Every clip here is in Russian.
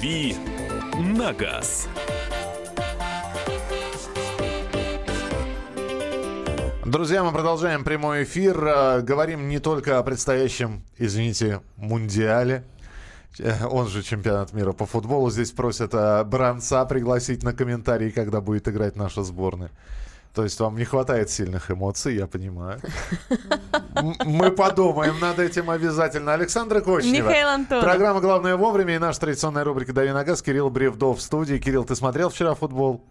«Дави на газ». Друзья, мы продолжаем прямой эфир. Э, говорим не только о предстоящем, извините, мундиале. Э, он же чемпионат мира по футболу. Здесь просят э, Бранца пригласить на комментарии, когда будет играть наша сборная. То есть вам не хватает сильных эмоций, я понимаю. Мы подумаем над этим обязательно. Александра Кочнева. Михаил Антонов. Программа «Главное вовремя» и наша традиционная рубрика «Дави на газ». Кирилл Бревдов в студии. Кирилл, ты смотрел вчера футбол?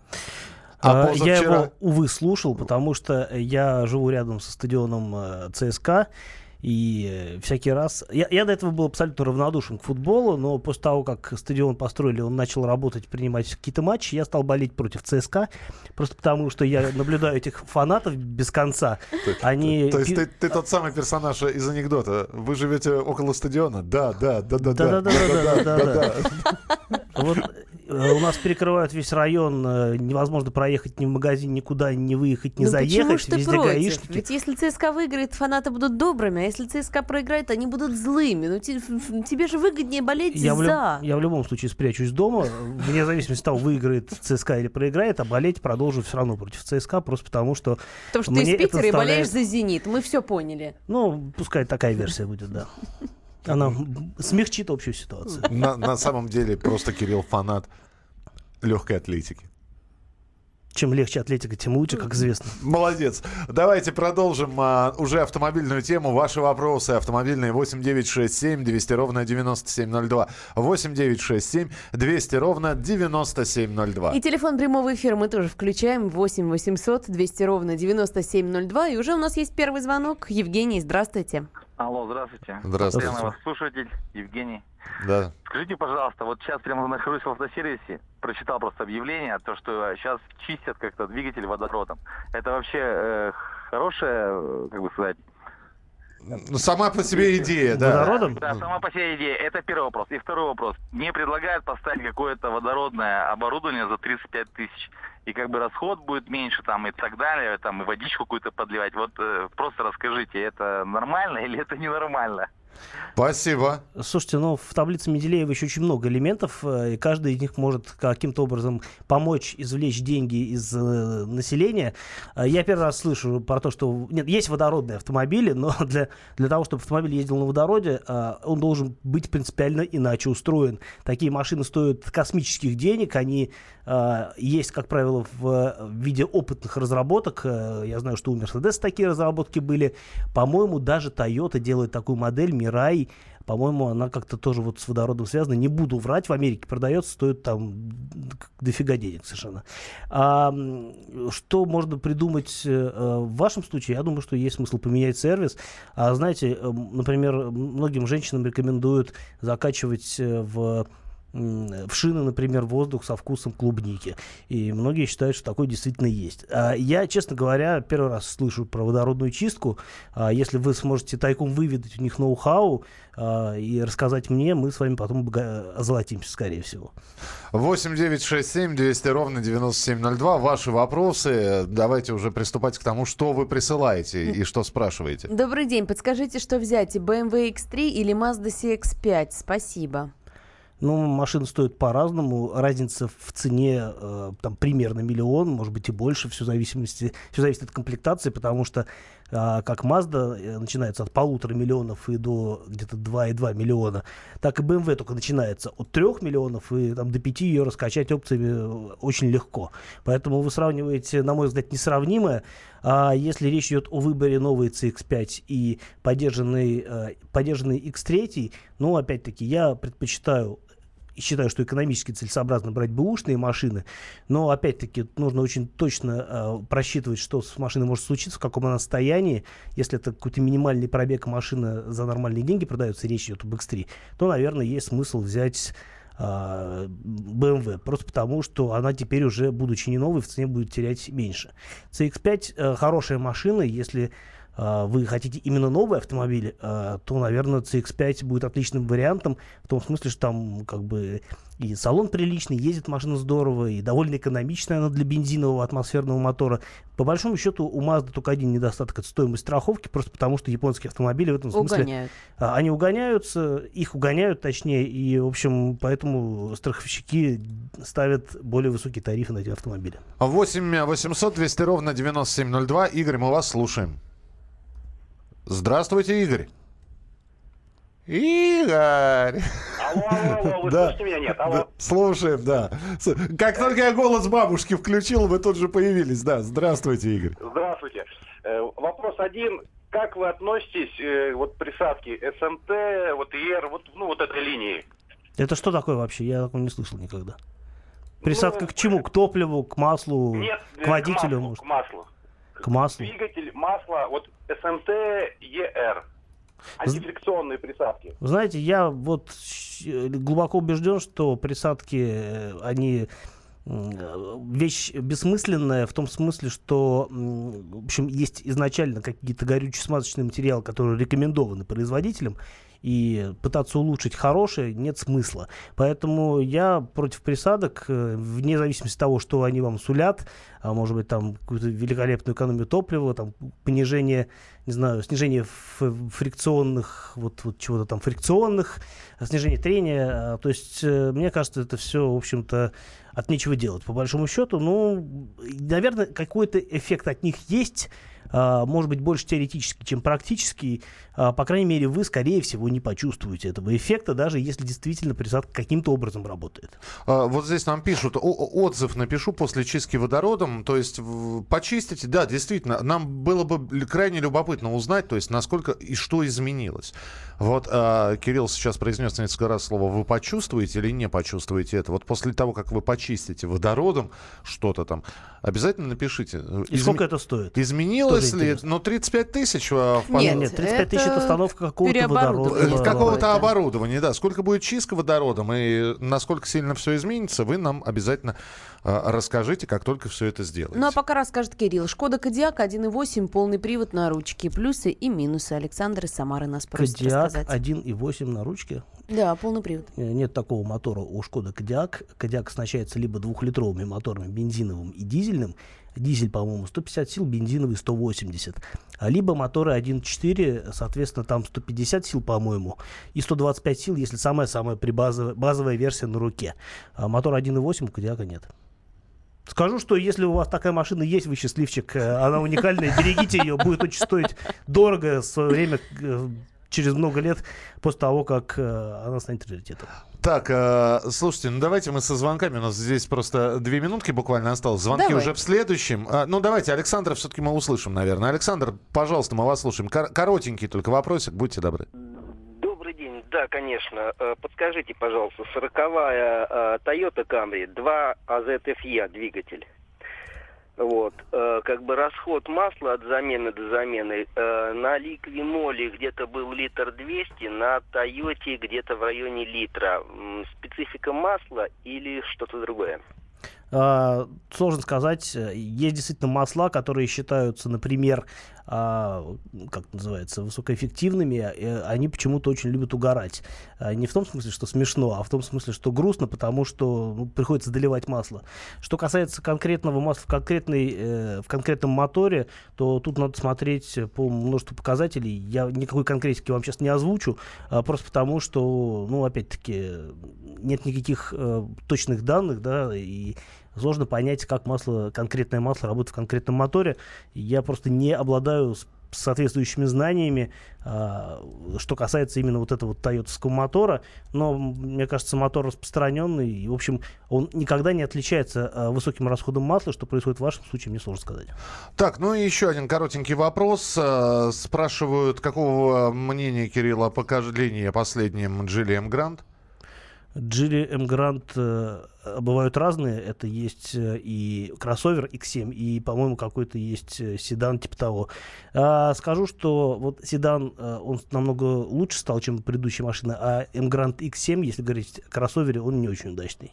А, а Я его, увы, слушал, потому что я живу рядом со стадионом э, ЦСКА, и э, всякий раз... Я, я до этого был абсолютно равнодушен к футболу, но после того, как стадион построили, он начал работать, принимать какие-то матчи, я стал болеть против ЦСКА, просто потому что я наблюдаю этих фанатов без конца. Они... То есть ты, ты тот самый персонаж из анекдота. Вы живете около стадиона? Да, да, да, да, да. Да, да, да, да, да. Вот у нас перекрывают весь район, э, невозможно проехать ни в магазин, никуда не выехать, не ну, заехать, почему везде против? гаишники. Ведь если ЦСКА выиграет, фанаты будут добрыми, а если ЦСКА проиграет, они будут злыми. Ну тебе же выгоднее болеть я за. В, я в любом случае спрячусь дома, вне зависимости от того, выиграет ЦСКА или проиграет, а болеть продолжу все равно против ЦСКА, просто потому что Потому что ты из Питера и болеешь за «Зенит», мы все поняли. Ну, пускай такая версия будет, да. Она смягчит общую ситуацию. На, на самом деле просто Кирилл фанат легкой атлетики. Чем легче атлетика, тем лучше, как известно. Молодец. Давайте продолжим а, уже автомобильную тему. Ваши вопросы автомобильные 8967 200 ровно 9702. 8967 200 ровно 9702. И телефон прямого эфира мы тоже включаем 8 800 200 ровно 9702. И уже у нас есть первый звонок. Евгений, здравствуйте. Алло, здравствуйте. Здравствуйте. Постоянно вас слушатель, Евгений. Да. Скажите, пожалуйста, вот сейчас прямо нахожусь в автосервисе, прочитал просто объявление, то, что сейчас чистят как-то двигатель водородом. Это вообще э, хорошая, как бы сказать, сама по себе идея, да. Водородом? Да, сама по себе идея. Это первый вопрос. И второй вопрос. Мне предлагают поставить какое-то водородное оборудование за 35 тысяч. И как бы расход будет меньше там и так далее, там и водичку какую-то подливать. Вот э, просто расскажите, это нормально или это ненормально? Спасибо. Слушайте, ну в таблице Менделеева еще очень много элементов, э, и каждый из них может каким-то образом помочь извлечь деньги из э, населения. Э, я первый раз слышу про то, что нет, есть водородные автомобили, но для, для того, чтобы автомобиль ездил на водороде, э, он должен быть принципиально иначе устроен. Такие машины стоят космических денег, они э, есть, как правило, в, в виде опытных разработок. Э, я знаю, что у Mercedes такие разработки были. По-моему, даже Toyota делает такую модель Мирай, по-моему, она как-то тоже вот с водородом связана. Не буду врать, в Америке продается, стоит там дофига денег совершенно. А, что можно придумать э, в вашем случае? Я думаю, что есть смысл поменять сервис. А знаете, например, многим женщинам рекомендуют закачивать э, в в шины, например, воздух со вкусом клубники. И многие считают, что такое действительно есть. А я, честно говоря, первый раз слышу про водородную чистку. А если вы сможете тайком выведать у них ноу-хау а, и рассказать мне, мы с вами потом озолотимся, скорее всего. 8 9 6 7 200 ровно 9702. Ваши вопросы. Давайте уже приступать к тому, что вы присылаете и что спрашиваете. Добрый день. Подскажите, что взять, BMW X3 или Mazda CX-5? Спасибо. Ну, машины стоят по-разному. Разница в цене э, там примерно миллион, может быть и больше, все, зависимости, все зависит от комплектации, потому что э, как Mazda начинается от полутора миллионов и до где-то 2,2 миллиона, так и BMW только начинается от 3 миллионов и там, до 5 ее раскачать опциями э, очень легко. Поэтому вы сравниваете, на мой взгляд, несравнимое. А если речь идет о выборе новой CX-5 и поддержанный, э, поддержанный X3, ну, опять-таки, я предпочитаю считаю, что экономически целесообразно брать бэушные машины, но опять-таки нужно очень точно э, просчитывать, что с машиной может случиться, в каком она состоянии. Если это какой-то минимальный пробег машины за нормальные деньги продается, речь идет об X3, то, наверное, есть смысл взять BMW, просто потому, что она теперь уже, будучи не новой, в цене будет терять меньше. CX-5 э, хорошая машина, если вы хотите именно новый автомобиль, а, то, наверное, CX-5 будет отличным вариантом, в том смысле, что там как бы и салон приличный, ездит машина здорово, и довольно экономичная она для бензинового атмосферного мотора. По большому счету у Mazda только один недостаток – это стоимость страховки, просто потому что японские автомобили в этом смысле… Угоняют. а, Они угоняются, их угоняют точнее, и, в общем, поэтому страховщики ставят более высокие тарифы на эти автомобили. 8 800 200 ровно 9702. Игорь, мы вас слушаем. Здравствуйте, Игорь. Игорь! Алло, алло, алло, вы Да. слышите меня? Нет, алло. Да, слушаем, да. Как только я голос бабушки включил, вы тут же появились. Да, здравствуйте, Игорь. Здравствуйте. Э, Вопрос один. Как вы относитесь э, вот присадки СМТ, вот ИР, вот, ну, вот этой линии? Это что такое вообще? Я такого не слышал никогда. Присадка Ну, к чему? К топливу, к маслу, Нет, э, к водителю, маслу, может? К маслу. К маслу. Двигатель, масло, вот СМТ, ЕР. Антифрикционные присадки. Знаете, я вот глубоко убежден, что присадки, э, они вещь бессмысленная в том смысле, что, в общем, есть изначально какие-то горюче-смазочные материалы, которые рекомендованы производителям, и пытаться улучшить хорошее нет смысла. Поэтому я против присадок, э, вне зависимости от того, что они вам сулят, а может быть там какую-то великолепную экономию топлива, там понижение, не знаю, снижение фрикционных, вот, вот чего-то там фрикционных, снижение трения. а, То есть, э, мне кажется, это все, в общем-то, от нечего делать. По большому счету, ну, наверное, какой-то эффект от них есть, может быть, больше теоретический, чем практический. А, По крайней мере, вы, скорее всего, не почувствуете этого эффекта, даже если действительно присадка каким-то образом работает. А, Вот здесь нам пишут, отзыв напишу после чистки водородом, то есть почистите, да, действительно, нам было бы крайне любопытно узнать, то есть насколько и что изменилось. Вот а, Кирилл сейчас произнес несколько раз слово «вы почувствуете» или не почувствуете это. Вот после того, как вы почистите водородом что-то там, обязательно напишите. И сколько это стоит? Изменилось ли? интересно. Ну, 35 тысяч а, Нет, Нет, 35 тысяч это это установка какого-то. Э, водорода. какого-то оборудования, да. Сколько будет чистка водородом и насколько сильно все изменится, вы нам обязательно а, расскажите, как только все это сделаете. Ну а пока расскажет Кирилл. Шкода Кодиак 1.8, полный привод на ручке. Плюсы и минусы. Александр из Самары нас просит Кодиак рассказать. 1.8 на ручке. Да, полный привод. Э, Нет такого мотора у Шкода Кодиак. Кодиак оснащается либо двухлитровыми моторами, бензиновым и дизельным. Дизель, по-моему, 150 сил, бензиновый 180. А либо моторы 1.4, соответственно, там 150 сил, по-моему, и 125 сил, если самая-самая прибазовая базовая версия на руке. А мотор 1.8 у Кодиака нет. Скажу, что если у вас такая машина есть, вы счастливчик, э, она уникальная, берегите ее, будет очень стоить дорого в свое время, э, через много лет после того, как э, она станет приоритетом. Так, э, слушайте, ну давайте мы со звонками. У нас здесь просто две минутки буквально осталось. Звонки Давай. уже в следующем. А, ну давайте, Александра все-таки мы услышим, наверное. Александр, пожалуйста, мы вас слушаем. Кор- коротенький только вопросик, будьте добры. Добрый день. Да, конечно. Э, Подскажите, пожалуйста, сороковая Toyota Camry, 2 AZFE двигатель. Вот, э, как бы расход масла от замены до замены э, на Ликвимоле где-то был литр 200, на Тойоте где-то в районе литра. Специфика масла или что-то другое? А, Сложно сказать. Есть действительно масла, которые считаются, например, а, как называется, высокоэффективными. э, Они почему-то очень любят угорать. А, Не в том смысле, что смешно, а в том смысле, что грустно, потому что ну, приходится доливать масло. Что касается конкретного масла в, конкретной, э, в конкретном моторе, то тут надо смотреть по множеству показателей. Я никакой конкретики вам сейчас не озвучу, а, просто потому что, ну, опять-таки, нет никаких э, точных данных, да, и сложно понять, как масло, конкретное масло работает в конкретном моторе. Я просто не обладаю соответствующими знаниями, а, что касается именно вот этого тойотовского мотора. Но, мне кажется, мотор распространенный. И, в общем, он никогда не отличается а, высоким расходом масла. Что происходит в вашем случае, мне сложно сказать. Так, ну и еще один коротенький вопрос. Э, Спрашивают, какого мнения Кирилла о поколении последнем Geely Грант? Джили М Грант э, бывают разные. Это есть э, и кроссовер X7, и, по-моему, какой-то есть э, седан типа того. А, скажу, что вот седан, он намного лучше стал, чем предыдущая машина, а М Грант X7, если говорить о кроссовере, он не очень удачный.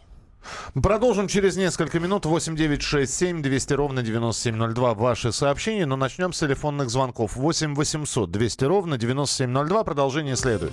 Продолжим через несколько минут. 8 9 6 7 200 ровно 9702. Ваши сообщения. Но начнем с телефонных звонков. 8 800 200 ровно 9702. Продолжение следует.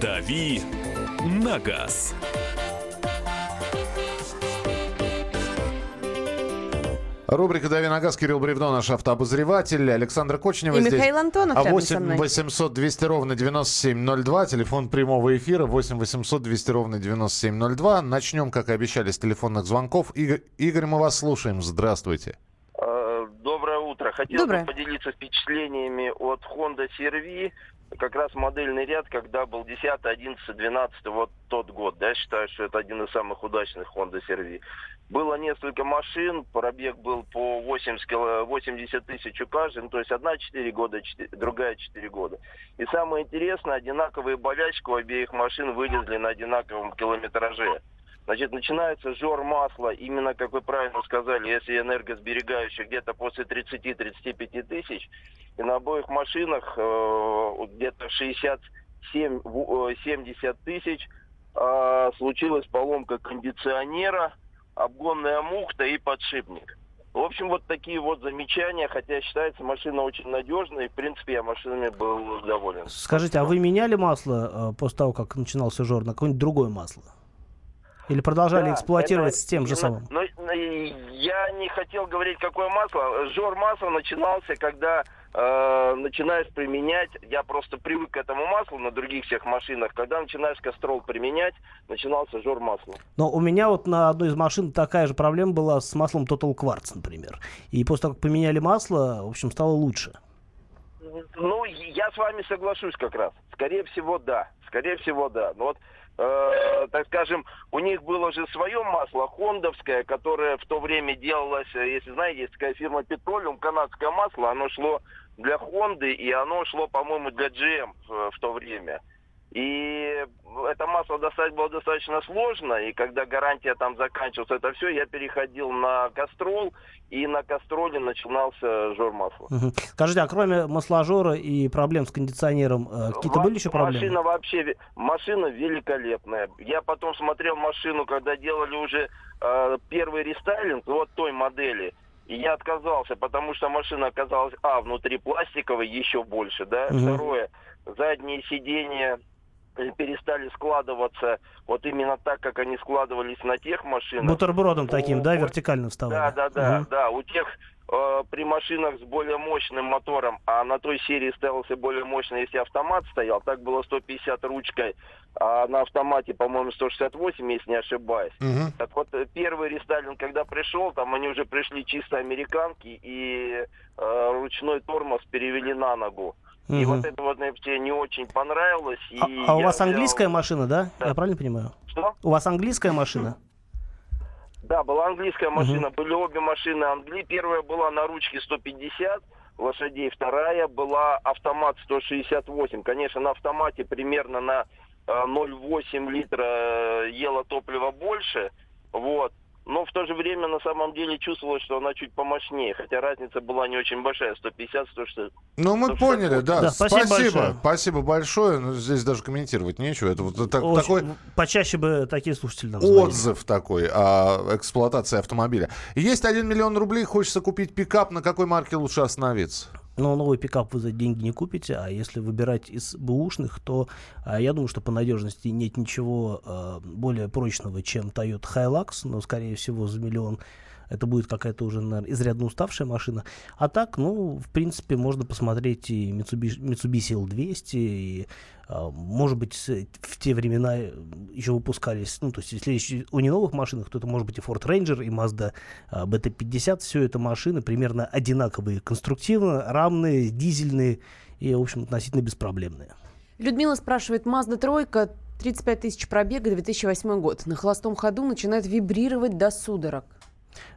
«Дави на газ». Рубрика «Дави на газ», Кирилл Бревно, наш автообозреватель, Александр Кочнева И здесь. Михаил Антонов А рядом со 8 мной. 800 200 ровно 9702, телефон прямого эфира 8 800 200 ровно 9702. Начнем, как и обещали, с телефонных звонков. Игорь, Игорь мы вас слушаем. Здравствуйте. Э, Доброе утро. Хотел Доброе. бы поделиться впечатлениями от Honda CR-V. Как раз модельный ряд, когда был 10, 11, 12, вот тот год. Да, считаю, что это один из самых удачных Honda CR-V. Было несколько машин, пробег был по 80, кило- 80 тысяч у каждой, ну, то есть одна 4 года, четыре- другая 4 года. И самое интересное, одинаковые болячки у обеих машин вылезли на одинаковом километраже. Значит, начинается жор масла, именно, как вы правильно сказали, если энергосберегающий, где-то после 30-35 тысяч. И на обоих машинах э, где-то 67, в- э, 70 тысяч э, случилась поломка кондиционера, обгонная мухта и подшипник. В общем, вот такие вот замечания, хотя считается машина очень надежной, и, в принципе, я машинами был доволен. Скажите, а вы меняли масло э, после того, как начинался жор, на какое-нибудь другое масло? Или продолжали Да, эксплуатировать это с тем же самым? Но, но я не хотел говорить, какое масло. Жор масла начинался, когда э, начинаешь применять, я просто привык к этому маслу на других всех машинах, когда начинаешь кастрол применять, начинался жор масла. Но у меня вот на одной из машин такая же проблема была с маслом Total Quartz, например. И после того, как поменяли масло, в общем, стало лучше. Ну, я с вами соглашусь как раз. Скорее всего, да. Скорее всего, да. Но вот, э, так скажем, у них было же свое масло, хондовское, которое в то время делалось, э, если знаете, есть такая фирма Petroleum, канадское масло, оно шло для Хонды, и оно шло, по-моему, для GM в, в то время. И это масло достать было достаточно сложно, и когда гарантия там заканчивалась, это все, я переходил на кастрол, и на кастроле начинался жор масла. Мгм. Скажите, а кроме масложора и проблем с кондиционером, э, какие-то были еще проблемы? Машина вообще, машина великолепная. Я потом смотрел машину, когда делали уже э, первый рестайлинг, вот той модели. И я отказался, потому что машина оказалась, а, внутри пластиковой еще больше, да. Мгм. Второе, задние сиденья перестали складываться вот именно так, как они складывались на тех машинах. Бутербродом таким, да, вертикально вставали? Да, да, да, Мгм. да. У тех э, при машинах с более мощным мотором, а на той серии ставился более мощный, если автомат стоял, так было 150 ручкой, а на автомате, по-моему, 168, если не ошибаюсь. Мгм. Так вот, э, первый рестайлинг, когда пришел, там они уже пришли чисто американки, и э, ручной тормоз перевели на ногу. И вот это вот мне не очень понравилось. И А, а у вас взял- английская машина, да? Да. Я правильно понимаю? Что? У вас английская машина? Да, была английская машина, были обе машины Англи. Первая была на ручке 150 лошадей, вторая была автомат 168. Конечно, на автомате примерно на э, 0,8 литра э, ела топлива больше, вот. Но в то же время на самом деле чувствовалось, что она чуть помощнее, хотя разница была не очень большая, 150, 160. Ну, мы 168. поняли, да. Да, спасибо спасибо. большое. Спасибо большое. Ну, здесь даже комментировать нечего. Это вот так- Очень- такой Почаще бы такие слушатели нам звонили. отзыв такой о эксплуатации автомобиля. Есть 1 миллион рублей, хочется купить пикап. На какой марке лучше остановиться? Но новый пикап вы за деньги не купите, а если выбирать из бэушных, то а, я думаю, что по надежности нет ничего а, более прочного, чем Toyota Hilux, но, скорее всего, за миллион это будет какая-то уже, наверное, изрядно уставшая машина. А так, ну, в принципе, можно посмотреть и Mitsubishi, Mitsubishi L200, и, а, может быть, в те времена еще выпускались, ну, то есть, если речь о не новых машинах, то это может быть и Ford Ranger, и Mazda а, BT-50. Все это машины примерно одинаковые конструктивно, равные, дизельные и, в общем, относительно беспроблемные. Людмила спрашивает, Mazda тройка, 35 тысяч пробега, 2008 год. На холостом ходу начинает вибрировать до судорог.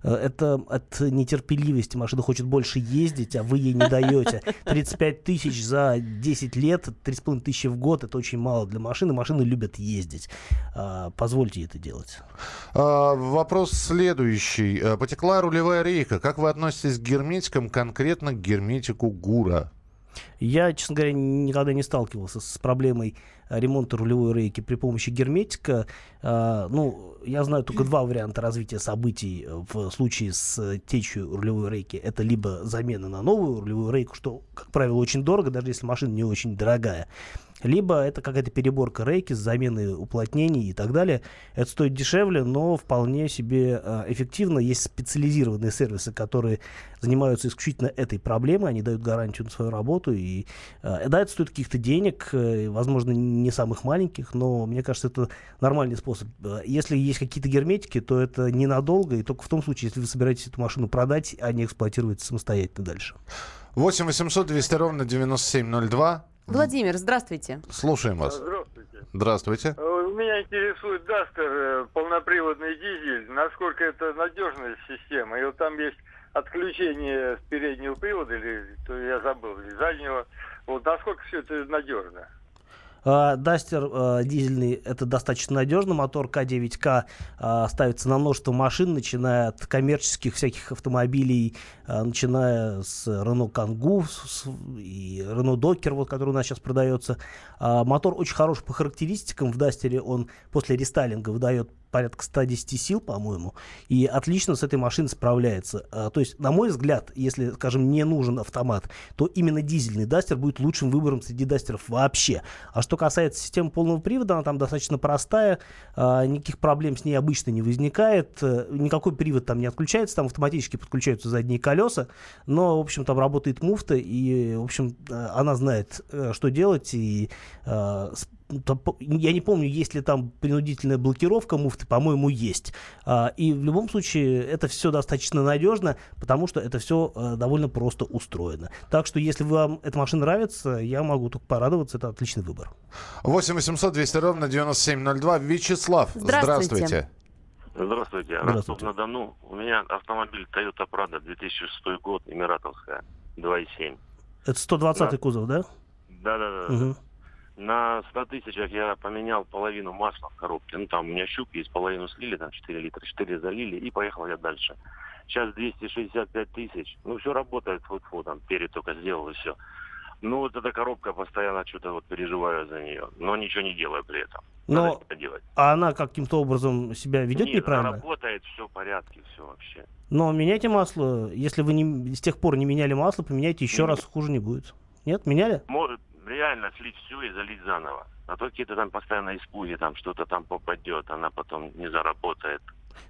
Э, это от нетерпеливости. Машина хочет больше ездить, а вы ей не даете. 35 тысяч за 10 лет, 3,5 тысячи в год, это очень мало для машины. Машины любят ездить. А, позвольте ей это делать. А, вопрос следующий. Э, потекла рулевая рейка. Как вы относитесь к герметикам, конкретно к герметику ГУРа? Я, честно говоря, никогда не сталкивался с проблемой ремонта рулевой рейки при помощи герметика. А, ну, я знаю только два варианта развития событий э, в случае с течью рулевой рейки. Это либо замена на новую рулевую рейку, что, как правило, очень дорого, даже если машина не очень дорогая либо это какая-то переборка рейки с заменой уплотнений и так далее. Это стоит дешевле, но вполне себе э, эффективно. Есть специализированные сервисы, которые занимаются исключительно этой проблемой, они дают гарантию на свою работу, и э, да, это стоит каких-то денег, э, возможно, не самых маленьких, но мне кажется, это нормальный способ. Если есть какие-то герметики, то это ненадолго, и только в том случае, если вы собираетесь эту машину продать, а не эксплуатировать самостоятельно дальше. 8 800 200 ровно 9702. Владимир, здравствуйте. Слушаем вас. Здравствуйте. Здравствуйте. Э, меня интересует Дастер, э, полноприводный дизель. Насколько это надежная система? И вот там есть отключение с переднего привода, или то я забыл, или заднего. Вот насколько все это надежно? Дастер uh, дизельный это достаточно надежно. Мотор К9К uh, ставится на множество машин, начиная от коммерческих всяких автомобилей, начиная с Renault Kangoo и Renault Docker, вот, который у нас сейчас продается. Мотор очень хорош по характеристикам. В Дастере он после рестайлинга выдает порядка 110 сил, по-моему, и отлично с этой машиной справляется. А, то есть, на мой взгляд, если, скажем, не нужен автомат, то именно дизельный Дастер будет лучшим выбором среди Дастеров вообще. А что касается системы полного привода, она там достаточно простая, а, никаких проблем с ней обычно не возникает, а, никакой привод там не отключается, там автоматически подключаются задние колеса, но, в общем, там работает муфта, и, в общем, э, она знает, э, что делать, и э, я не помню, есть ли там принудительная блокировка муфты, по-моему, есть. А, и в любом случае это все достаточно надежно, потому что это все э, довольно просто устроено. Так что если вам эта машина нравится, я могу только порадоваться, это отличный выбор. 8 800 200 ровно 9702. Вячеслав, здравствуйте. Здравствуйте. Ростов-на-Дону. У меня автомобиль Toyota Prado 2006 год, Эмиратовская, 2.7. Это 120 да. кузов, да? Да, да, да. Угу. На 100 тысячах я поменял половину масла в коробке. Ну, там у меня щуп есть, половину слили, там 4 литра, 4 залили, и поехал я дальше. Сейчас 265 тысяч. Ну, все работает, вот фу там, перед только сделал и все. Ну, вот эта коробка, постоянно что-то вот переживаю за нее, но ничего не делаю при этом. Но, делать. а она каким-то образом себя ведет Нет, неправильно? Она работает, все в порядке, все вообще. Но меняйте масло. Если вы не, с тех пор не меняли масло, поменяйте еще Нет. раз, хуже не будет. Нет, меняли? Может, реально слить все и залить заново. А то какие-то там постоянно испуги, там что-то там попадет, она потом не заработает.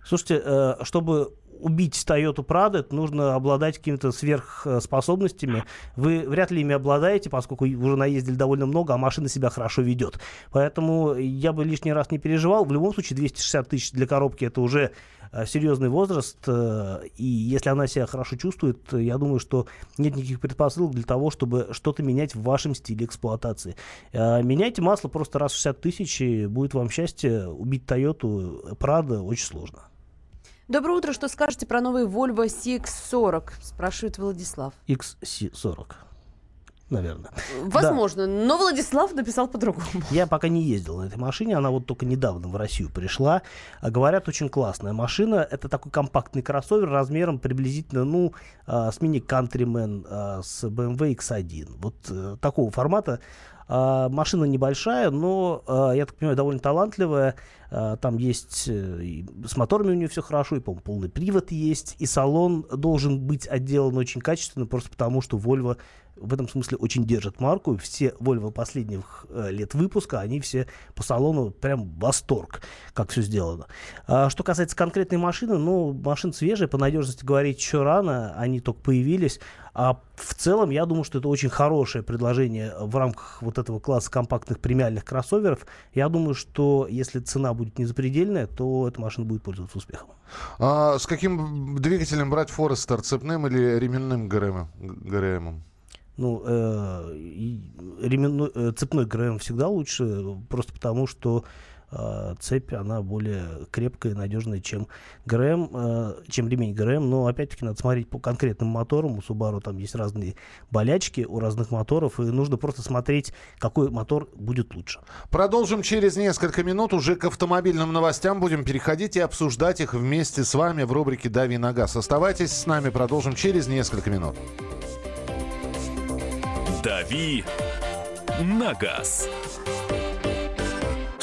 Слушайте, э, чтобы убить Toyota Prado, нужно обладать какими-то сверхспособностями. Вы вряд ли ими обладаете, поскольку уже наездили довольно много, а машина себя хорошо ведет. Поэтому я бы лишний раз не переживал. В любом случае 260 тысяч для коробки это уже э, серьезный возраст, э, и если она себя хорошо чувствует, я думаю, что нет никаких предпосылок для того, чтобы что-то менять в вашем стиле эксплуатации. Э, меняйте масло просто раз в 60 тысяч, и будет вам счастье. Убить Toyota Prado очень сложно. Доброе утро. Что скажете про новый Volvo CX-40? Спрашивает Владислав. XC40 наверное. Возможно, да. но Владислав написал по-другому. Я пока не ездил на этой машине, она вот только недавно в Россию пришла. А говорят, очень классная машина. Это такой компактный кроссовер размером приблизительно, ну, а, с мини Countryman а, с BMW X1. Вот э, такого формата. Машина небольшая, но, я так понимаю, довольно талантливая. А, там есть э, с моторами у нее все хорошо, и, по полный привод есть. И салон должен быть отделан очень качественно, просто потому что Volvo в этом смысле очень держат марку. Все Volvo последних э, лет выпуска, они все по салону прям восторг, как все сделано. А, что касается конкретной машины, ну, машина свежая, по надежности говорить еще рано, они только появились. А в целом, я думаю, что это очень хорошее предложение в рамках вот этого класса компактных премиальных кроссоверов. Я думаю, что если цена будет не запредельная, то эта машина будет пользоваться успехом. А с каким двигателем брать Forester? Цепным или ременным ГРМ? ГРМом? Ну, э, ременной, э, цепной ГРМ всегда лучше, просто потому что э, цепь, она более крепкая и надежная, чем ГРМ, э, чем ремень ГРМ. Но, опять-таки, надо смотреть по конкретным моторам. У Subaru там есть разные болячки у разных моторов, и нужно просто смотреть, какой мотор будет лучше. Продолжим через несколько минут. Уже к автомобильным новостям будем переходить и обсуждать их вместе с вами в рубрике «Дави на газ». Оставайтесь с нами, продолжим через несколько минут. «Дави на газ».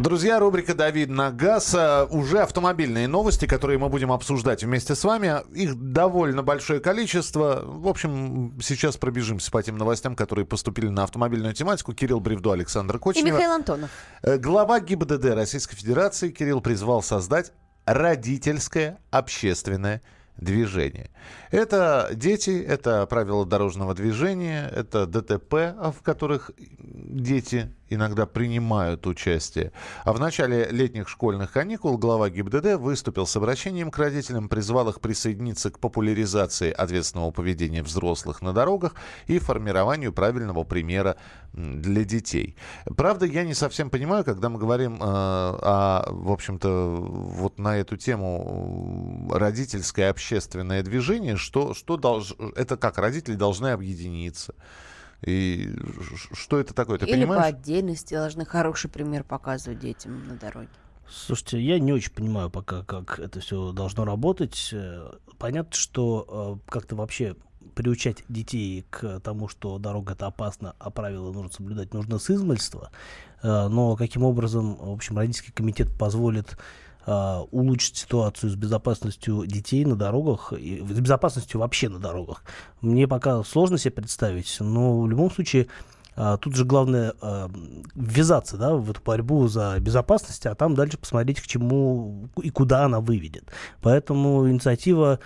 Друзья, рубрика «Давид на газ». А, уже автомобильные новости, которые мы будем обсуждать вместе с вами. Их довольно большое количество. В общем, сейчас пробежимся по тем новостям, которые поступили на автомобильную тематику. Кирилл Бревдо, Александр Кочнев. И Михаил Антонов. Э, глава ГИБДД Российской Федерации Кирилл призвал создать родительское общественное движение. Это дети, это правила дорожного движения, это ДТП, в которых дети иногда принимают участие. А в начале летних школьных каникул глава ГИБДД выступил с обращением к родителям, призвал их присоединиться к популяризации ответственного поведения взрослых на дорогах и формированию правильного примера для детей. Правда, я не совсем понимаю, когда мы говорим э, о, в общем-то, вот на эту тему родительское общественное движение, что, что долж... это как родители должны объединиться. И что это такое, ты Или понимаешь? по отдельности должны хороший пример показывать детям на дороге. Слушайте, я не очень понимаю пока, как это все должно работать. Э, понятно, что э, как-то вообще приучать детей к тому, что дорога это опасно, а правила нужно соблюдать, нужно с измальства. Э, но каким образом, в общем, родительский комитет позволит Uh, улучшить ситуацию с безопасностью детей на дорогах и с безопасностью вообще на дорогах. Мне пока сложно себе представить, но в любом случае uh, тут же главное uh, ввязаться да, в эту борьбу за безопасность, а там дальше посмотреть, к чему и куда она выведет. Поэтому инициатива,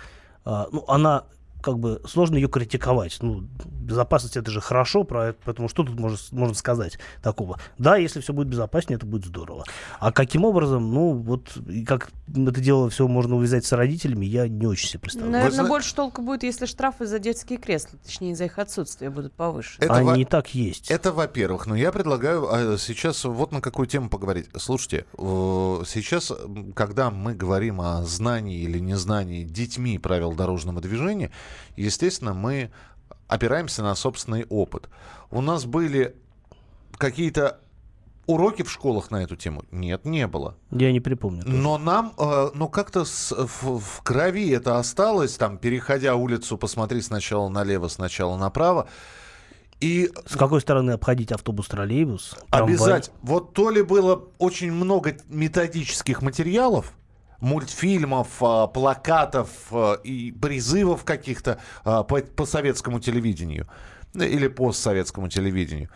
ну, она как бы сложно ее критиковать. Ну, безопасность это же хорошо, про это, поэтому что тут можно, можно сказать такого? Да, если все будет безопаснее, это будет здорово. А каким образом, ну, вот, как это дело все можно увязать с родителями, я не очень себе представляю. Наверное, Вы... больше толку будет, если штрафы за детские кресла, точнее, за их отсутствие будут повыше. Это Они во... и так есть. Это во-первых. Но я предлагаю а, сейчас вот на какую тему поговорить. Слушайте, сейчас, когда мы говорим о знании или незнании детьми правил дорожного движения, естественно, мы опираемся на собственный опыт. У нас были какие-то уроки в школах на эту тему? Нет, не было. Я не припомню. Тоже. Но нам, э, ну как-то в, в крови это осталось, там, переходя улицу, посмотри сначала налево, сначала направо. И с какой стороны обходить автобус, троллейбус? Обязательно. Вот то ли было очень много методических материалов, мультфильмов, а, плакатов а, и призывов каких-то а, по, советскому телевидению или постсоветскому телевидению.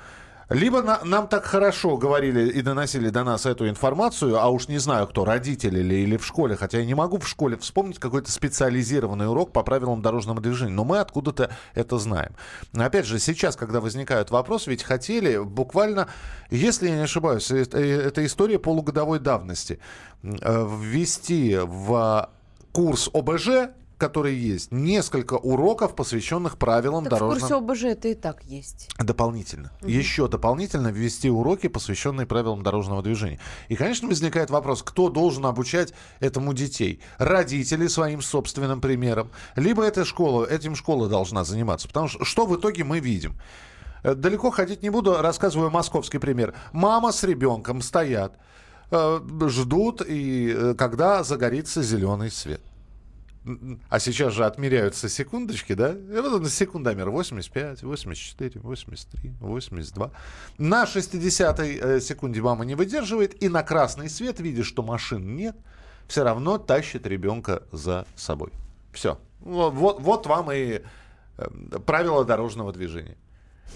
Либо на, нам так хорошо говорили и доносили до нас эту информацию, а уж не знаю кто, родители или, или в школе, хотя я не могу в школе вспомнить какой-то специализированный урок по правилам дорожного движения, но мы откуда-то это знаем. Опять же, сейчас, когда возникают вопросы, ведь хотели буквально, если я не ошибаюсь, это, это история полугодовой давности, э, ввести в курс ОБЖ которые есть, несколько уроков, посвященных правилам Так в дорожного... курсе ОБЖ это и так есть. Дополнительно. Еще дополнительно ввести уроки, посвященные правилам дорожного движения. И, конечно, возникает вопрос, кто должен обучать этому детей? Родители своим собственным примером, либо эта школа, этим школа должна заниматься. Потому что что в итоге мы видим? Э, Далеко ходить не буду, рассказываю московский пример. Мама с ребенком стоят, э, ждут, и э, когда загорится зеленый свет. А сейчас же отмеряются секундочки, да? И вот он секундомер 85, 84, 83, 82. На 60-й э, секунде мама не выдерживает, и на красный свет, видя, что машин нет, все равно тащит ребенка за собой. Все. Вот, вот, вот вам и э, правила дорожного движения.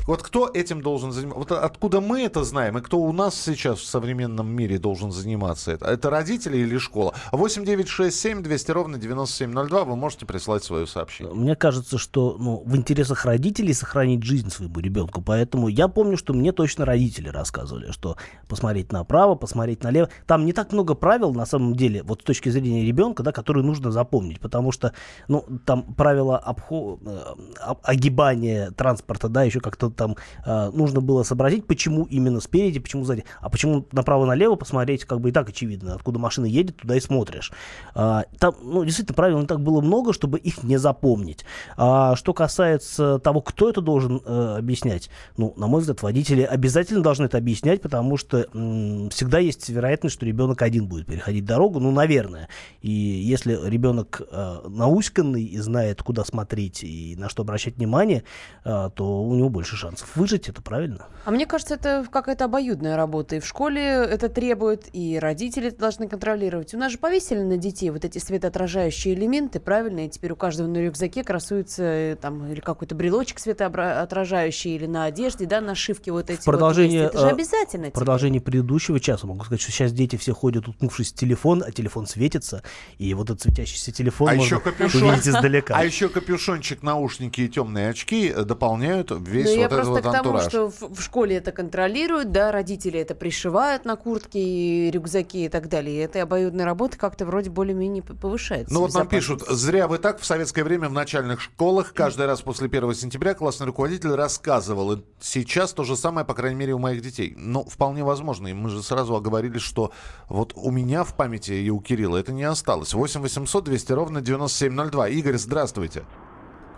Вот кто этим должен заниматься? Вот откуда мы это знаем, и кто у нас сейчас в современном мире должен заниматься это? Это родители или школа? 8 9 6 7 200 ровно 9702. Вы можете прислать свое сообщение. Мне кажется, что ну, в интересах родителей сохранить жизнь своему ребенку. Поэтому я помню, что мне точно родители рассказывали, что посмотреть направо, посмотреть налево. Там не так много правил, на самом деле, вот с точки зрения ребенка, да, которые нужно запомнить. Потому что ну, там правила обхо... э, огибания транспорта, да, еще как-то там э, нужно было сообразить, почему именно спереди, почему сзади. А почему направо-налево посмотреть, как бы и так очевидно. Откуда машина едет, туда и смотришь. А, там, ну, действительно, правил так было много, чтобы их не запомнить. А что касается того, кто это должен э, объяснять, ну, на мой взгляд, водители обязательно должны это объяснять, потому что м, всегда есть вероятность, что ребенок один будет переходить дорогу, ну, наверное. И если ребенок э, науськанный и знает, куда смотреть и на что обращать внимание, э, то у него больше шансов выжить, это правильно. А мне кажется, это какая-то обоюдная работа. И в школе это требует, и родители это должны контролировать. У нас же повесили на детей вот эти светоотражающие элементы, правильно? И теперь у каждого на рюкзаке красуется э, там или какой-то брелочек светоотражающий, или на одежде, да, нашивки вот эти. В продолжение, вот есть. Это же э, обязательно. В теперь. продолжении предыдущего часа могу сказать, что сейчас дети все ходят, уткнувшись в телефон, а телефон светится, и вот этот светящийся телефон А можно еще капюшон, увидеть издалека. а еще капюшончик, наушники и темные очки э, дополняют весь Ну, вот я этот просто вот к тому, антураж. что в, в школе это контролируют, да, родители это пришивают на куртки, и рюкзаки и так далее. И эта обоюдная работа как-то вроде более-менее повышается. Ну вот нам пишут, зря вы так в советское время в начальных школах каждый раз после 1 сентября классный руководитель рассказывал. И сейчас то же самое, по крайней мере, у моих детей. Ну, вполне возможно. И мы же сразу оговорились, что вот у меня в памяти и у Кирилла это не осталось. 8 800 200 ровно 9702. Игорь, здравствуйте.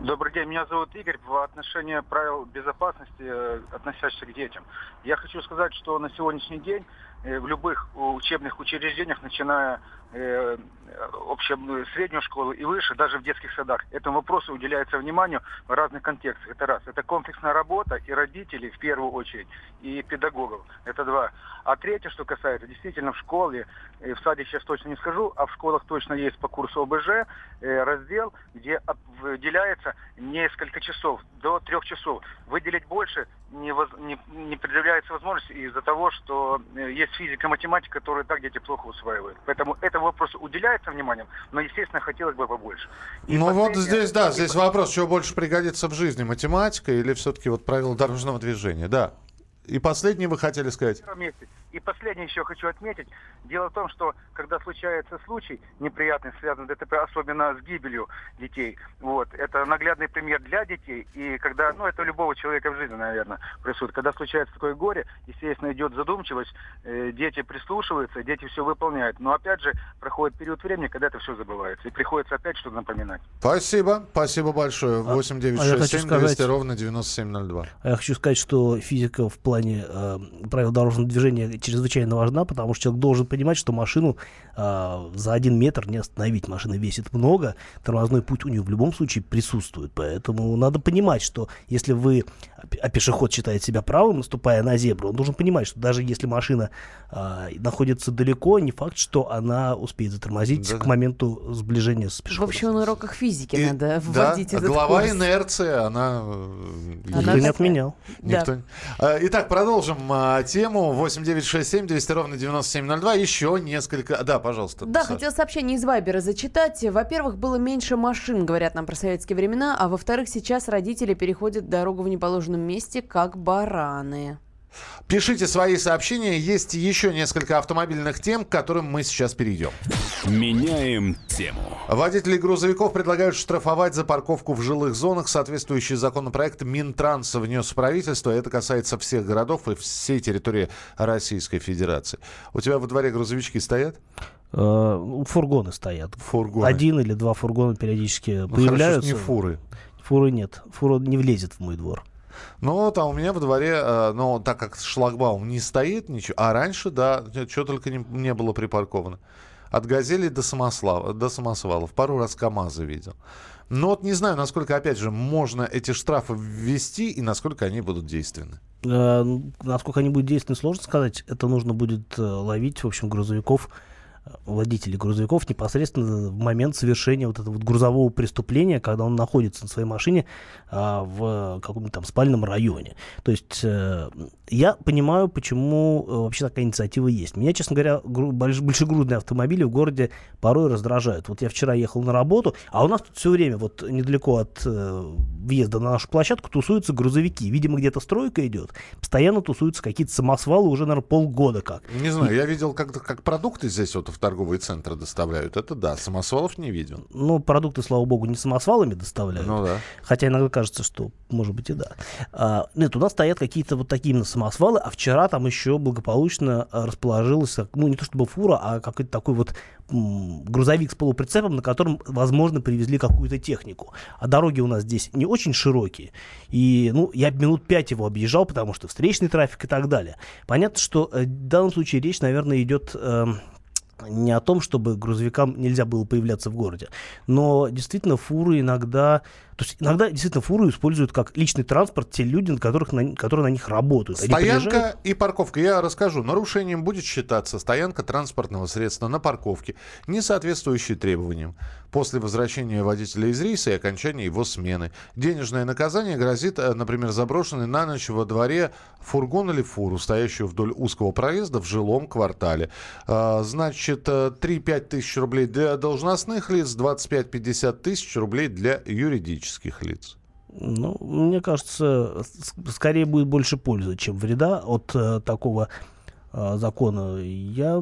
Добрый день, меня зовут Игорь. В отношении правил безопасности, э, относящихся к детям, я хочу сказать, что на сегодняшний день э, в любых учебных учреждениях, начиная э, общую среднюю школу и выше, даже в детских садах, этому вопросу уделяется внимание в разных контекстах. Это раз. Это комплексная работа и родителей в первую очередь, и педагогов. Это два. А третье, что касается, действительно в школе, э, в саде сейчас точно не скажу, а в школах точно есть по курсу ОБЖ э, раздел, где выделяется несколько часов, до трех часов. Выделить больше не, воз- не, не предъявляется возможность из-за того, что э, есть физика, математика, которые так дети плохо усваивают. Поэтому этому вопросу уделяется внимание, но, естественно, хотелось бы побольше. И ну вот здесь, да, здесь вопрос, что больше пригодится в жизни, математика или все-таки вот правила дорожного движения, да. И последнее вы хотели сказать? месте. И последнее еще хочу отметить. Дело в том, что когда случается случай неприятный, связанный с ДТП, особенно с гибелью детей, вот, это наглядный пример для детей. И когда, ну, это у любого человека в жизни, наверное, происходит. Когда случается такое горе, естественно, идет задумчивость, э, дети прислушиваются, дети все выполняют. Но, опять же, проходит период времени, когда это все забывается. И приходится опять что-то напоминать. Спасибо, спасибо большое. 8 9 а я 6 хочу 7 сказать- 200 ровно 9702. А Я хочу сказать, что физика в плане э, правил дорожного движения чрезвычайно важна, потому что человек должен понимать, что машину э, за один метр не остановить. Машина весит много, тормозной путь у нее в любом случае присутствует. Поэтому надо понимать, что если вы, а пешеход считает себя правым, наступая на зебру, он должен понимать, что даже если машина э, находится далеко, не факт, что она успеет затормозить Да-да. к моменту сближения с В пешеходом. общем, на уроках физики И- надо да, вводить этот глава курс. инерции, она... э, Она Никто не отменял. Да. Никто... не- А, Итак, продолжим а, тему. 8967 200 ровно 9702. Еще несколько... Да, пожалуйста. Да, Саш. хотел сообщение из Вайбера зачитать. Во-первых, было меньше машин, говорят нам про советские времена, а во-вторых, сейчас родители переходят дорогу в неположенном месте, как бараны. Пишите свои сообщения. Есть еще несколько автомобильных тем, к которым мы сейчас перейдем. Меняем тему. Водители грузовиков предлагают штрафовать за парковку в жилых зонах. Соответствующий законопроект Минтранс внес в правительство. Это касается всех городов и всей территории Российской Федерации. У тебя во дворе грузовички стоят? Э, Фургоны стоят. Фургоны. Один или два фургона периодически Ну, появляются. Хорошо, не фуры. Фуры нет. Фура не влезет в мой двор. Вот, а у меня во дворе, э, ну, так как шлагбаум не стоит ничего, а раньше, да, что только не, не было припарковано. От «Газели» до, самослава, до самосвалов. Пару раз КАМАЗы видел. Но вот не знаю, насколько, опять же, можно эти штрафы ввести и насколько они будут действенны. Э, Насколько они будут действенны, сложно сказать. Это нужно будет э, ловить, в общем, грузовиков, водителей грузовиков непосредственно в момент совершения вот этого вот грузового преступления, когда он находится на своей машине а, в каком-то там спальном районе. То есть э, я понимаю, почему э, вообще такая инициатива есть. Меня, честно говоря, гру- больш- большегрудные автомобили в городе порой раздражают. Вот я вчера ехал на работу, а у нас тут все время вот недалеко от э, въезда на нашу площадку тусуются грузовики. Видимо, где-то стройка идет. Постоянно тусуются какие-то самосвалы уже, наверное, полгода как. Не знаю, я видел, как, как продукты здесь вот в торговые центры доставляют. Это да, самосвалов не видел. Ну, продукты, слава богу, не самосвалами доставляют. Ну да. Хотя иногда кажется, что, может быть, и да. А, нет, у нас стоят какие-то вот такие именно самосвалы, а вчера там еще благополучно а, расположилась, как- ну, не то чтобы фура, а какой-то такой вот грузовик с полуприцепом, на котором, возможно, привезли какую-то технику. А дороги у нас здесь не очень широкие. И, ну, я минут пять его объезжал, потому что встречный трафик и так далее. Понятно, что э, в данном случае речь, наверное, идет... эм, не о том, чтобы грузовикам нельзя было появляться в городе, но действительно фуры иногда, то есть иногда действительно фуры используют как личный транспорт те люди, на которых на, которые на них работают. Они Стоянка приезжают- и парковка. Я расскажу. Нарушением будет считаться стоянка транспортного средства на парковке, не соответствующей требованиям. После возвращения водителя из рейса и окончания его смены. Денежное наказание грозит, э, например, заброшенный на ночь во дворе фургон или фуру, стоящую вдоль узкого проезда в жилом квартале. А, Значит, э, 3-5 тысяч рублей для должностных лиц, 25-50 тысяч рублей для юридических лиц. Ну, мне кажется, скорее будет больше пользы, чем вреда от э, такого э, закона. Я,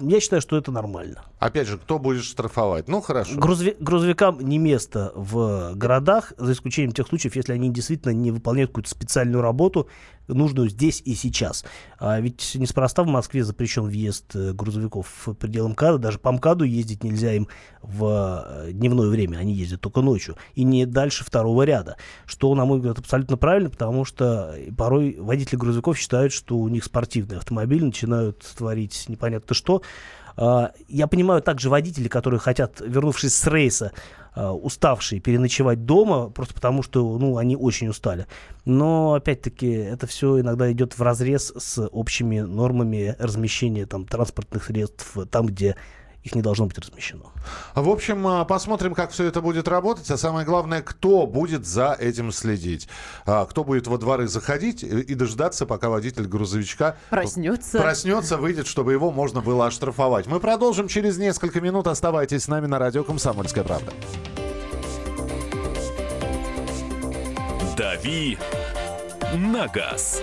я считаю, что это нормально. Опять же, кто будет штрафовать? Ну, хорошо. Грузови- грузовикам не место в городах, за исключением тех случаев, если они действительно не выполняют какую-то специальную работу, нужную здесь и сейчас. А ведь неспроста в Москве запрещен въезд э, грузовиков в пределы МКАДа. Даже по МКАДу ездить нельзя им в э, дневное время. Они ездят только ночью. И не дальше второго ряда. Что, на мой взгляд, абсолютно правильно, потому что порой водители грузовиков считают, что у них спортивный автомобиль, начинают творить непонятно что. А, Я понимаю также водителей, которые хотят, вернувшись с рейса, а, уставшие, переночевать дома, просто потому что ну, они очень устали. Но, опять-таки, это все иногда идет в разрез с общими нормами размещения там, транспортных средств там, где их не должно быть размещено. В общем, а, посмотрим, как все это будет работать. А самое главное, кто будет за этим следить. А, Кто будет во дворы заходить и и дождаться, пока водитель грузовичка Проснется. проснется, выйдет, чтобы его можно было оштрафовать. Мы продолжим через несколько минут. Оставайтесь с нами на радио «Комсомольская правда». «Дави на газ».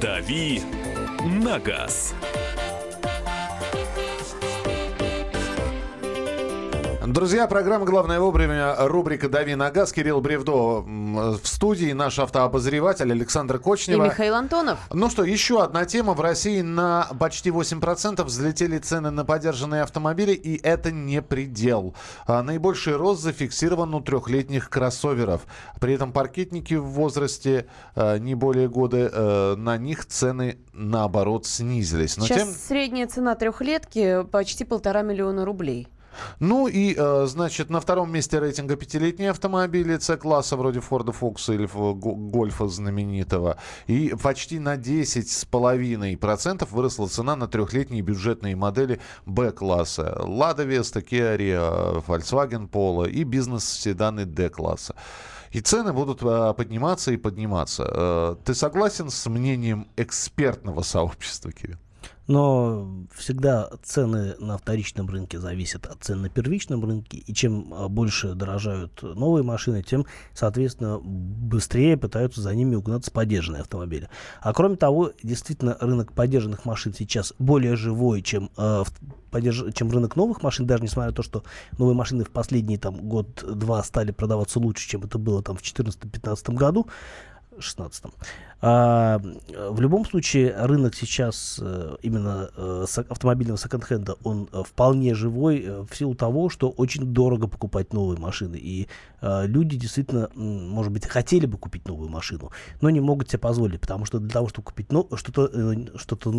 «Дави на газ». Друзья, программа «Главное вовремя», рубрика «Дави на газ». Кирилл Бревдо в студии, наш автообозреватель Александр И Кочнева. Михаил Антонов. Ну что, еще одна тема. В России на почти 8% взлетели цены на подержанные автомобили, и это не предел. А, Наибольший рост зафиксирован у трехлетних кроссоверов. При этом паркетники в возрасте а, не более года, э, на них цены наоборот снизились. Но Сейчас тем- средняя цена трехлетки почти полтора миллиона рублей. Ну и, э, значит, на втором месте рейтинга пятилетние автомобили С-класса вроде Форда Фокса или Гольфа знаменитого. И почти на 10,5% выросла цена на трехлетние бюджетные модели Б-класса. Лада Веста, Kia Rio, Volkswagen Polo и бизнес-седаны D-класса. И цены будут а, подниматься и подниматься. А, ты согласен с мнением экспертного сообщества, Кирилл? Но всегда цены на вторичном рынке зависят от цен на первичном рынке. И чем а, больше дорожают новые машины, тем, соответственно, быстрее пытаются за ними угнаться поддержанные автомобили. А кроме того, действительно, рынок поддержанных машин сейчас более живой, чем, э, подерж... чем рынок новых машин, даже несмотря на то, что новые машины в последний там, год-два стали продаваться лучше, чем это было там, в 2014-2015 году. 16 а, в любом случае, рынок сейчас э, именно э, автомобильного секонд-хенда, он э, вполне живой в силу того, что очень дорого покупать новые машины. И люди действительно, может быть, хотели бы купить новую машину, но не могут себе позволить, потому что для того, чтобы купить но, что-то, что-то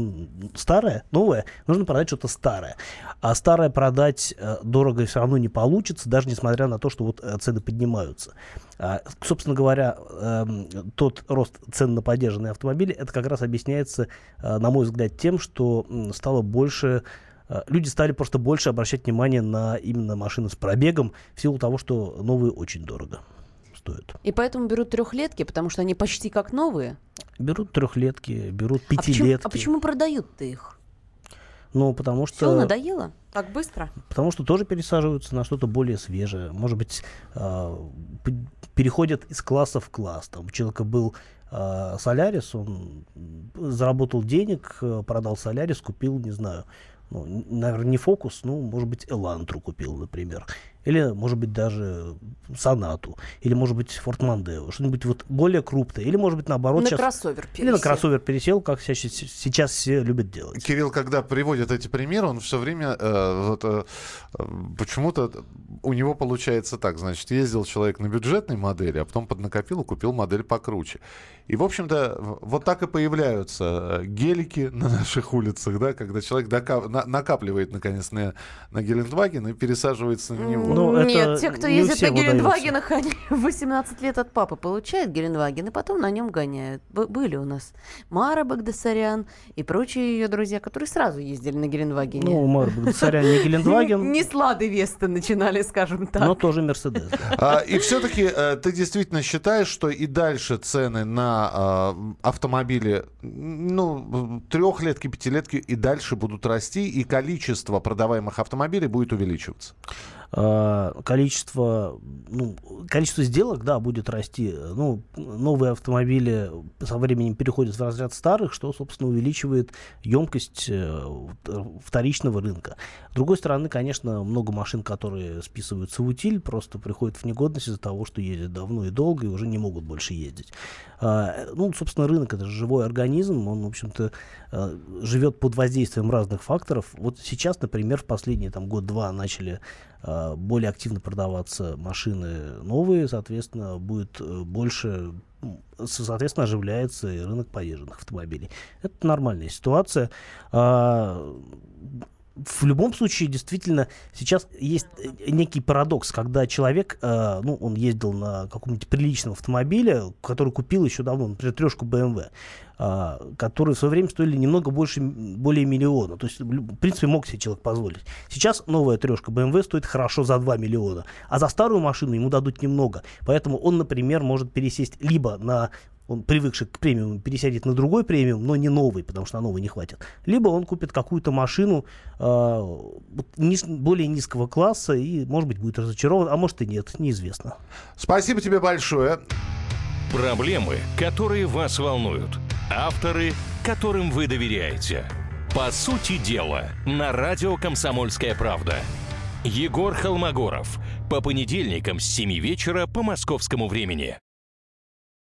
старое, новое, нужно продать что-то старое. А старое продать дорого все равно не получится, даже несмотря на то, что вот цены поднимаются. А, собственно говоря, тот рост цен на поддержанные автомобили, это как раз объясняется, э, на мой взгляд, тем, что стало больше э, люди стали просто больше обращать внимание на именно машины с пробегом в силу того, что новые очень дорого стоят. И поэтому берут трехлетки, потому что они почти как новые? Берут трехлетки, берут пятилетки. А почему, а почему продают-то их? Ну, потому что... Все надоело? Так быстро? Потому что тоже пересаживаются на что-то более свежее. Может быть, э, переходят из класса в класс. Там у человека был э, Солярис, он заработал денег, э, продал Солярис, купил, не знаю, ну, наверное, не фокус, ну, может быть, Элантру купил, например. Или, может быть, даже Сонату. Или, может быть, Форт Мандео. Что-нибудь вот более крупное. Или, может быть, наоборот. На сейчас... кроссовер пересел. Или на кроссовер пересел, как сейчас, сейчас все любят делать. Кирилл, когда приводит эти примеры, он все время э, вот, э, почему-то у него получается так. Значит, ездил человек на бюджетной модели, а потом поднакопил и купил модель покруче. И, в общем-то, вот так и появляются э, гелики на наших улицах, да, когда человек дока- на- накапливает, наконец, на, на Гелендваген и пересаживается на него. Ну, Нет, те, кто ездит на Гелендвагенах, они 18 лет от папы получают Гелендваген, и потом на нем гоняют. Б- были у нас Мара Багдасарян и прочие ее друзья, которые сразу ездили на Гелендвагене. Ну, Мара Багдасарян не Гелендваген. Не с Лады Веста начинали, скажем так. Но тоже Мерседес. А, и все-таки э, ты действительно считаешь, что и дальше цены на э, автомобили, ну, трехлетки, пятилетки и дальше будут расти, и количество продаваемых автомобилей будет увеличиваться? А, количество, ну, количество сделок, да, будет расти. Ну, новые автомобили со временем переходят в разряд старых, что, собственно, увеличивает емкость э, вторичного рынка. С другой стороны, конечно, много машин, которые списываются в утиль, просто приходят в негодность из-за того, что ездят давно и долго и уже не могут больше ездить. А, ну, собственно, рынок это же живой организм, он, в общем-то, э, живет под воздействием разных факторов. Вот сейчас, например, в последние там год-два начали Э, более активно продаваться машины новые, соответственно, будет э, больше, соответственно, оживляется и рынок поезженных автомобилей. Это нормальная ситуация. А, в любом случае, действительно, сейчас есть э, некий парадокс, когда человек, э, ну, он ездил на каком-нибудь приличном автомобиле, который купил еще давно, например, трешку BMW, э, которые в свое время стоили немного больше, более миллиона. То есть, в принципе, мог себе человек позволить. Сейчас новая трешка BMW стоит хорошо за 2 миллиона, а за старую машину ему дадут немного. Поэтому он, например, может пересесть либо на он привыкший к премиуму пересядет на другой премиум, но не новый, потому что на новый не хватит. Либо он купит какую-то машину э, низ, более низкого класса и, может быть, будет разочарован, а может и нет, неизвестно. Спасибо тебе большое. Проблемы, которые вас волнуют. Авторы, которым вы доверяете. По сути дела, на радио «Комсомольская правда». Егор Холмогоров. По понедельникам с 7 вечера по московскому времени.